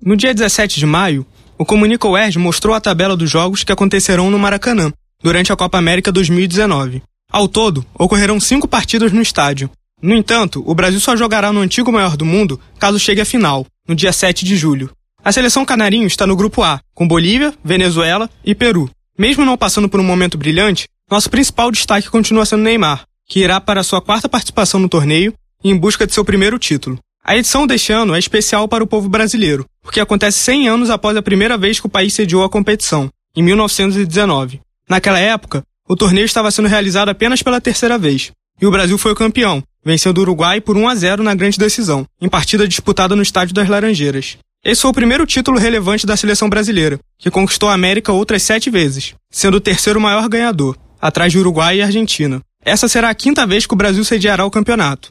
No dia 17 de maio, o Comunica UERJ mostrou a tabela dos jogos que acontecerão no Maracanã, durante a Copa América 2019. Ao todo, ocorrerão cinco partidas no estádio. No entanto, o Brasil só jogará no antigo maior do mundo caso chegue à final, no dia 7 de julho. A seleção canarinho está no grupo A, com Bolívia, Venezuela e Peru. Mesmo não passando por um momento brilhante, nosso principal destaque continua sendo Neymar, que irá para sua quarta participação no torneio e em busca de seu primeiro título. A edição deste ano é especial para o povo brasileiro, porque acontece 100 anos após a primeira vez que o país sediou a competição, em 1919. Naquela época, o torneio estava sendo realizado apenas pela terceira vez, e o Brasil foi o campeão, vencendo o Uruguai por 1 a 0 na grande decisão, em partida disputada no Estádio das Laranjeiras. Esse foi o primeiro título relevante da seleção brasileira, que conquistou a América outras sete vezes, sendo o terceiro maior ganhador, atrás de Uruguai e Argentina. Essa será a quinta vez que o Brasil sediará o campeonato.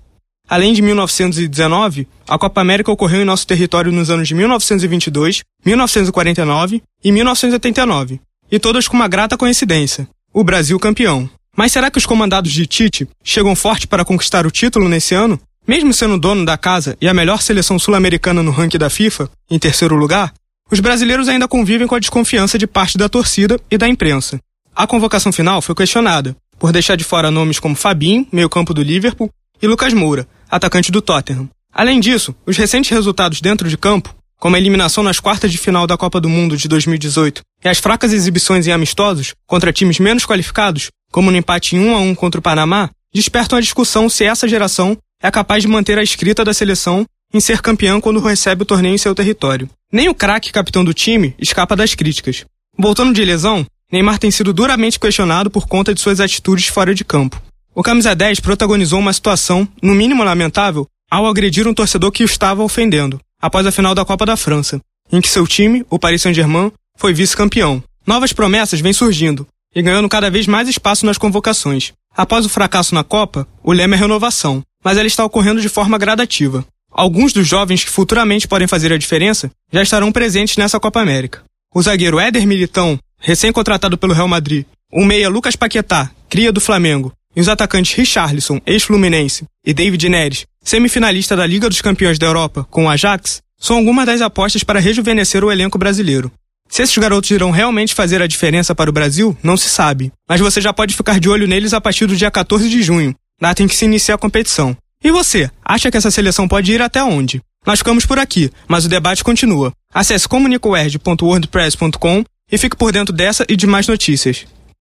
Além de 1919, a Copa América ocorreu em nosso território nos anos de 1922, 1949 e 1989, e todas com uma grata coincidência: o Brasil campeão. Mas será que os comandados de Tite chegam forte para conquistar o título nesse ano? Mesmo sendo dono da casa e a melhor seleção sul-americana no ranking da FIFA, em terceiro lugar, os brasileiros ainda convivem com a desconfiança de parte da torcida e da imprensa. A convocação final foi questionada, por deixar de fora nomes como Fabinho, meio-campo do Liverpool, e Lucas Moura, atacante do Tottenham. Além disso, os recentes resultados dentro de campo, como a eliminação nas quartas de final da Copa do Mundo de 2018 e as fracas exibições em amistosos contra times menos qualificados, como no empate em 1 a 1 contra o Panamá, despertam a discussão se essa geração é capaz de manter a escrita da seleção em ser campeã quando recebe o torneio em seu território. Nem o craque capitão do time escapa das críticas. Voltando de lesão, Neymar tem sido duramente questionado por conta de suas atitudes fora de campo. O camisa 10 protagonizou uma situação, no mínimo lamentável, ao agredir um torcedor que o estava ofendendo, após a final da Copa da França, em que seu time, o Paris Saint-Germain, foi vice-campeão. Novas promessas vêm surgindo e ganhando cada vez mais espaço nas convocações. Após o fracasso na Copa, o lema é renovação, mas ela está ocorrendo de forma gradativa. Alguns dos jovens que futuramente podem fazer a diferença já estarão presentes nessa Copa América. O zagueiro Éder Militão recém-contratado pelo Real Madrid, o meia Lucas Paquetá, cria do Flamengo, e os atacantes Richarlison, ex-Fluminense, e David Neres, semifinalista da Liga dos Campeões da Europa com o Ajax, são algumas das apostas para rejuvenescer o elenco brasileiro. Se esses garotos irão realmente fazer a diferença para o Brasil, não se sabe, mas você já pode ficar de olho neles a partir do dia 14 de junho, data em que se inicia a competição. E você, acha que essa seleção pode ir até onde? Nós ficamos por aqui, mas o debate continua. Acesse comunicoerd.wordpress.com e fique por dentro dessa e de mais notícias.